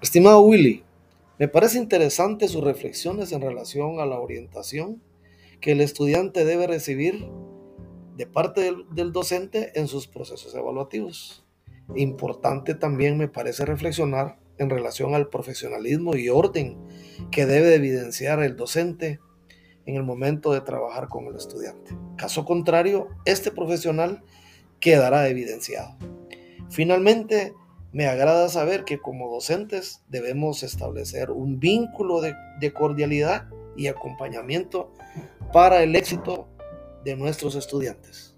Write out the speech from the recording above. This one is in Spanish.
Estimado Willy, me parece interesante sus reflexiones en relación a la orientación que el estudiante debe recibir de parte del, del docente en sus procesos evaluativos. Importante también me parece reflexionar en relación al profesionalismo y orden que debe evidenciar el docente en el momento de trabajar con el estudiante. Caso contrario, este profesional quedará evidenciado. Finalmente, me agrada saber que como docentes debemos establecer un vínculo de, cordialidad y acompañamiento para el éxito de nuestros estudiantes.